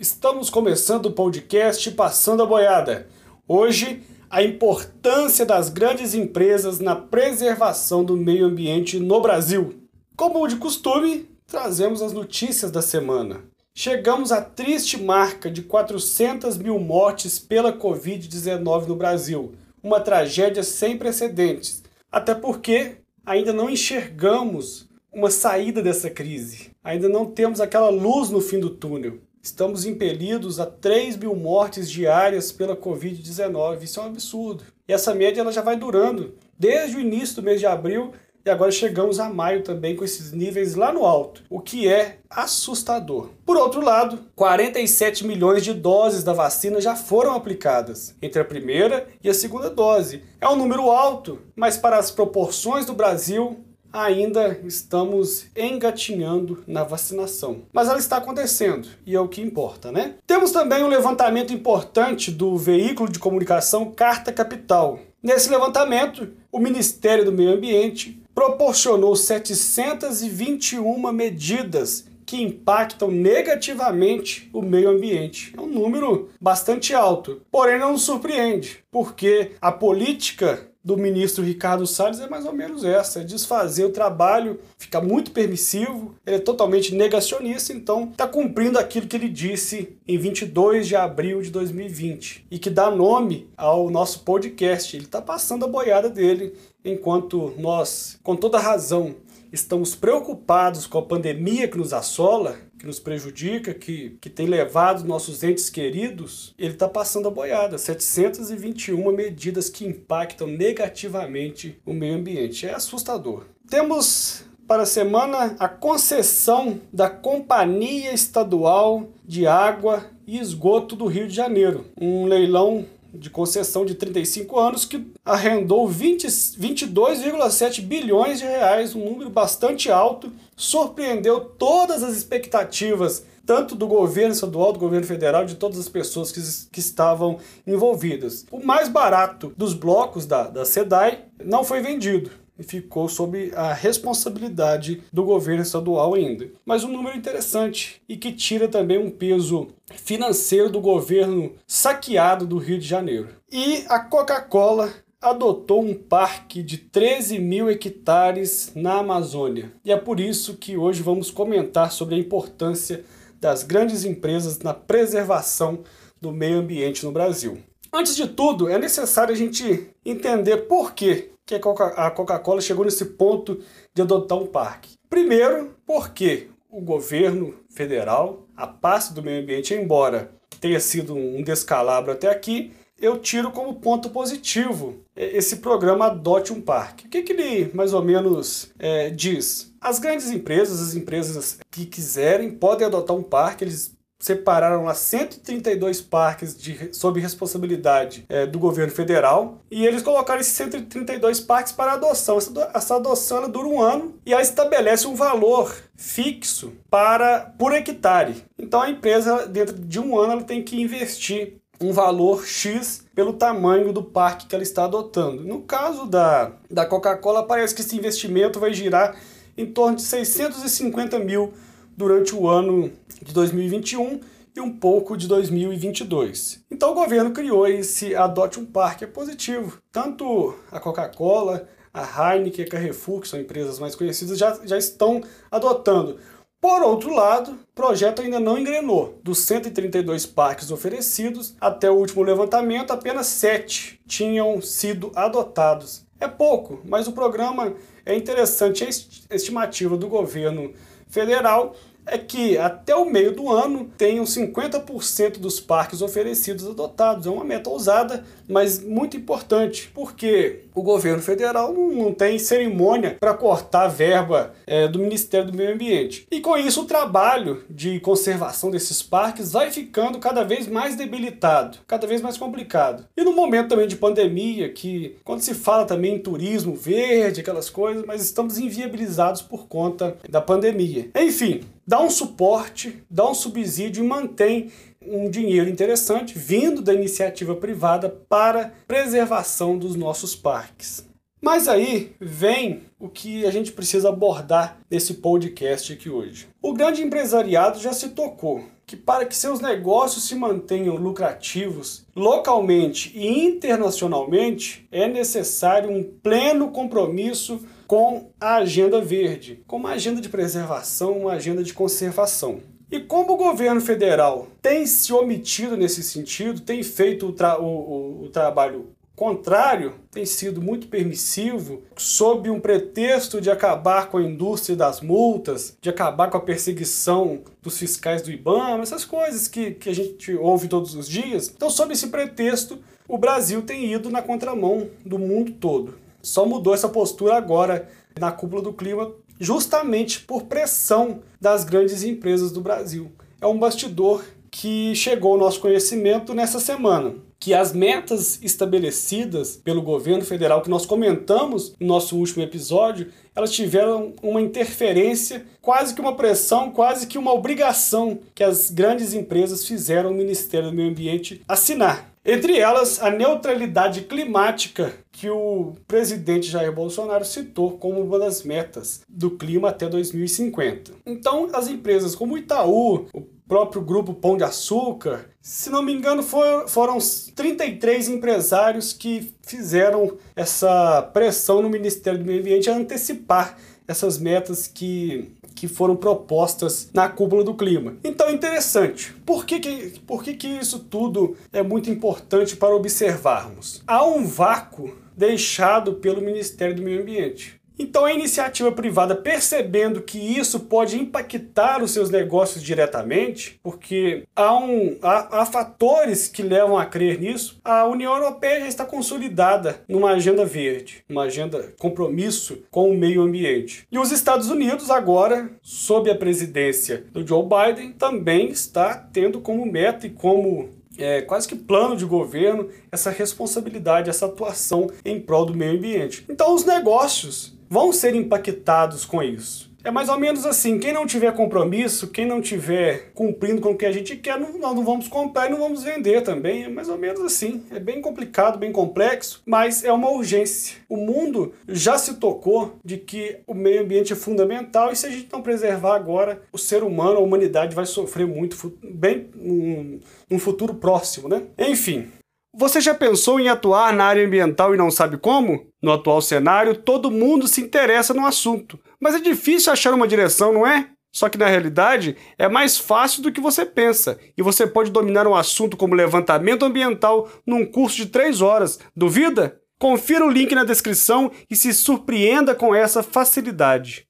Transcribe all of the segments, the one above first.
Estamos começando o podcast Passando a Boiada. Hoje, a importância das grandes empresas na preservação do meio ambiente no Brasil. Como de costume, trazemos as notícias da semana. Chegamos à triste marca de 400 mil mortes pela Covid-19 no Brasil, uma tragédia sem precedentes, até porque ainda não enxergamos uma saída dessa crise, ainda não temos aquela luz no fim do túnel. Estamos impelidos a 3 mil mortes diárias pela Covid-19. Isso é um absurdo. E essa média ela já vai durando desde o início do mês de abril e agora chegamos a maio também com esses níveis lá no alto, o que é assustador. Por outro lado, 47 milhões de doses da vacina já foram aplicadas entre a primeira e a segunda dose. É um número alto, mas para as proporções do Brasil, ainda estamos engatinhando na vacinação. Mas ela está acontecendo e é o que importa, né? Temos também um levantamento importante do veículo de comunicação Carta Capital. Nesse levantamento, o Ministério do Meio Ambiente proporcionou 721 medidas que impactam negativamente o meio ambiente. É um número bastante alto, porém não nos surpreende, porque a política do ministro Ricardo Salles é mais ou menos essa: é desfazer o trabalho, fica muito permissivo, ele é totalmente negacionista, então está cumprindo aquilo que ele disse em 22 de abril de 2020 e que dá nome ao nosso podcast. Ele está passando a boiada dele, enquanto nós, com toda razão, estamos preocupados com a pandemia que nos assola, que nos prejudica, que, que tem levado nossos entes queridos, ele está passando a boiada. 721 medidas que impactam negativamente o meio ambiente. É assustador. Temos para a semana a concessão da Companhia Estadual de Água e Esgoto do Rio de Janeiro. Um leilão de concessão de 35 anos que arrendou 22,7 bilhões de reais, um número bastante alto, surpreendeu todas as expectativas tanto do governo estadual, do governo federal, de todas as pessoas que, que estavam envolvidas. O mais barato dos blocos da, da SEDAI não foi vendido e ficou sob a responsabilidade do governo estadual ainda. Mas um número interessante e que tira também um peso financeiro do governo saqueado do Rio de Janeiro. E a Coca-Cola adotou um parque de 13 mil hectares na Amazônia. E é por isso que hoje vamos comentar sobre a importância das grandes empresas na preservação do meio ambiente no Brasil. Antes de tudo, é necessário a gente entender por que que a Coca-Cola chegou nesse ponto de adotar um parque. Primeiro, porque o governo federal, a pasta do meio ambiente, embora tenha sido um descalabro até aqui, eu tiro como ponto positivo esse programa Adote um Parque. O que, que ele mais ou menos é, diz? As grandes empresas, as empresas que quiserem, podem adotar um parque, eles separaram lá 132 parques de, sob responsabilidade é, do governo federal e eles colocaram esses 132 parques para adoção. Essa, essa adoção ela dura um ano e aí estabelece um valor fixo para por hectare. Então a empresa, dentro de um ano, ela tem que investir um valor X pelo tamanho do parque que ela está adotando. No caso da, da Coca-Cola, parece que esse investimento vai girar em torno de 650 mil durante o ano de 2021 e um pouco de 2022. Então o governo criou esse Adote um Parque, é positivo. Tanto a Coca-Cola, a Heineken, a Carrefour, que são empresas mais conhecidas, já, já estão adotando. Por outro lado, o projeto ainda não engrenou. Dos 132 parques oferecidos, até o último levantamento, apenas 7 tinham sido adotados. É pouco, mas o programa é interessante. A estimativa do governo federal é que até o meio do ano tenham 50% dos parques oferecidos adotados. É uma meta ousada, mas muito importante, porque o governo federal não tem cerimônia para cortar a verba é, do Ministério do Meio Ambiente. E com isso, o trabalho de conservação desses parques vai ficando cada vez mais debilitado, cada vez mais complicado. E no momento também de pandemia, que quando se fala também em turismo verde, aquelas coisas, mas estamos inviabilizados por conta da pandemia. Enfim, dá um suporte, dá um subsídio e mantém um dinheiro interessante vindo da iniciativa privada para preservação dos nossos parques. Mas aí vem o que a gente precisa abordar nesse podcast aqui hoje. O grande empresariado já se tocou que para que seus negócios se mantenham lucrativos localmente e internacionalmente é necessário um pleno compromisso com a agenda verde, com uma agenda de preservação, uma agenda de conservação. E como o governo federal tem se omitido nesse sentido, tem feito o, tra o, o, o trabalho contrário, tem sido muito permissivo, sob um pretexto de acabar com a indústria das multas, de acabar com a perseguição dos fiscais do IBAMA, essas coisas que, que a gente ouve todos os dias. Então, sob esse pretexto, o Brasil tem ido na contramão do mundo todo. Só mudou essa postura agora na cúpula do clima, justamente por pressão das grandes empresas do Brasil. É um bastidor que chegou ao nosso conhecimento nessa semana que as metas estabelecidas pelo governo federal que nós comentamos no nosso último episódio, elas tiveram uma interferência, quase que uma pressão, quase que uma obrigação que as grandes empresas fizeram o Ministério do Meio Ambiente assinar. Entre elas, a neutralidade climática, que o presidente Jair Bolsonaro citou como uma das metas do clima até 2050. Então, as empresas como o Itaú, o próprio grupo Pão de Açúcar. Se não me engano, foram, foram 33 empresários que fizeram essa pressão no Ministério do Meio Ambiente a antecipar essas metas que, que foram propostas na cúpula do clima. Então é interessante. Por que, que, por que, que isso tudo é muito importante para observarmos? Há um vácuo deixado pelo Ministério do Meio Ambiente. Então a iniciativa privada, percebendo que isso pode impactar os seus negócios diretamente, porque há, um, há, há, fatores que levam a crer nisso, a União Europeia já está consolidada numa agenda verde, uma agenda compromisso com o meio ambiente. E os Estados Unidos agora, sob a presidência do Joe Biden, também está tendo como meta e como é, quase que plano de governo essa responsabilidade, essa atuação em prol do meio ambiente. Então os negócios vão ser impactados com isso. É mais ou menos assim, quem não tiver compromisso, quem não tiver cumprindo com o que a gente quer, não, nós não vamos comprar e não vamos vender também. É mais ou menos assim. É bem complicado, bem complexo, mas é uma urgência. O mundo já se tocou de que o meio ambiente é fundamental e se a gente não preservar agora, o ser humano, a humanidade vai sofrer muito, bem num, num futuro próximo, né? Enfim, você já pensou em atuar na área ambiental e não sabe como? No atual cenário, todo mundo se interessa no assunto, mas é difícil achar uma direção, não é? Só que na realidade é mais fácil do que você pensa, e você pode dominar um assunto como levantamento ambiental num curso de 3 horas. Duvida? Confira o link na descrição e se surpreenda com essa facilidade.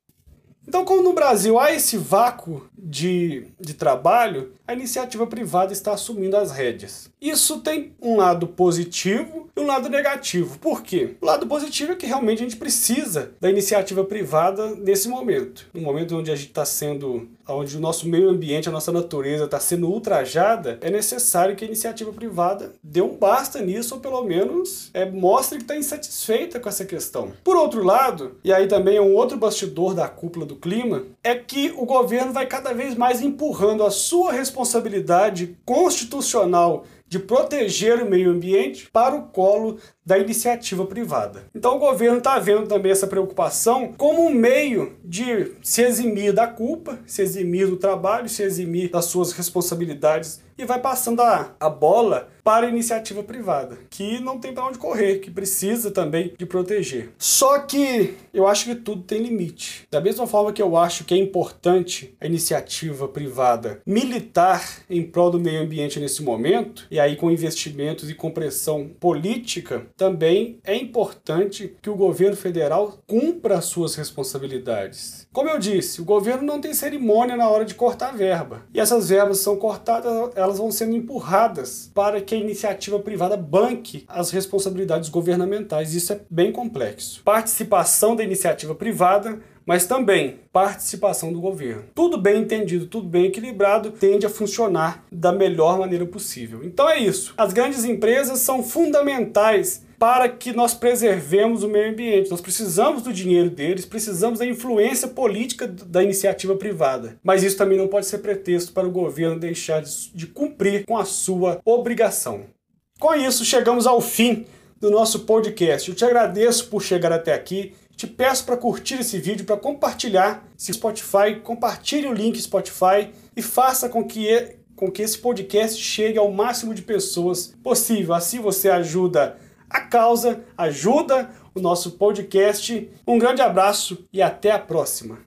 Então, como no Brasil há esse vácuo de, de trabalho, a iniciativa privada está assumindo as rédeas. Isso tem um lado positivo e um lado negativo. Por quê? O lado positivo é que realmente a gente precisa da iniciativa privada nesse momento. No momento onde a gente está sendo, onde o nosso meio ambiente, a nossa natureza está sendo ultrajada, é necessário que a iniciativa privada dê um basta nisso, ou pelo menos é, mostre que está insatisfeita com essa questão. Por outro lado, e aí também é um outro bastidor da cúpula do clima, é que o governo vai cada vez mais empurrando a sua responsabilidade constitucional de proteger o meio ambiente para o colo da iniciativa privada. Então o governo está vendo também essa preocupação como um meio de se eximir da culpa, se eximir do trabalho, se eximir das suas responsabilidades e vai passando a, a bola para a iniciativa privada, que não tem para onde correr, que precisa também de proteger. Só que eu acho que tudo tem limite. Da mesma forma que eu acho que é importante a iniciativa privada militar em prol do meio ambiente nesse momento, e aí com investimentos e com pressão política, também é importante que o governo federal cumpra as suas responsabilidades. Como eu disse, o governo não tem cerimônia na hora de cortar verba. E essas verbas são cortadas, elas vão sendo empurradas para que a iniciativa privada banque as responsabilidades governamentais. Isso é bem complexo. Participação da iniciativa privada mas também participação do governo. Tudo bem entendido, tudo bem equilibrado, tende a funcionar da melhor maneira possível. Então é isso. As grandes empresas são fundamentais para que nós preservemos o meio ambiente. Nós precisamos do dinheiro deles, precisamos da influência política da iniciativa privada. Mas isso também não pode ser pretexto para o governo deixar de cumprir com a sua obrigação. Com isso, chegamos ao fim do nosso podcast. Eu te agradeço por chegar até aqui. Te peço para curtir esse vídeo, para compartilhar se Spotify, compartilhe o link Spotify e faça com que com que esse podcast chegue ao máximo de pessoas possível. Assim você ajuda a causa, ajuda o nosso podcast. Um grande abraço e até a próxima.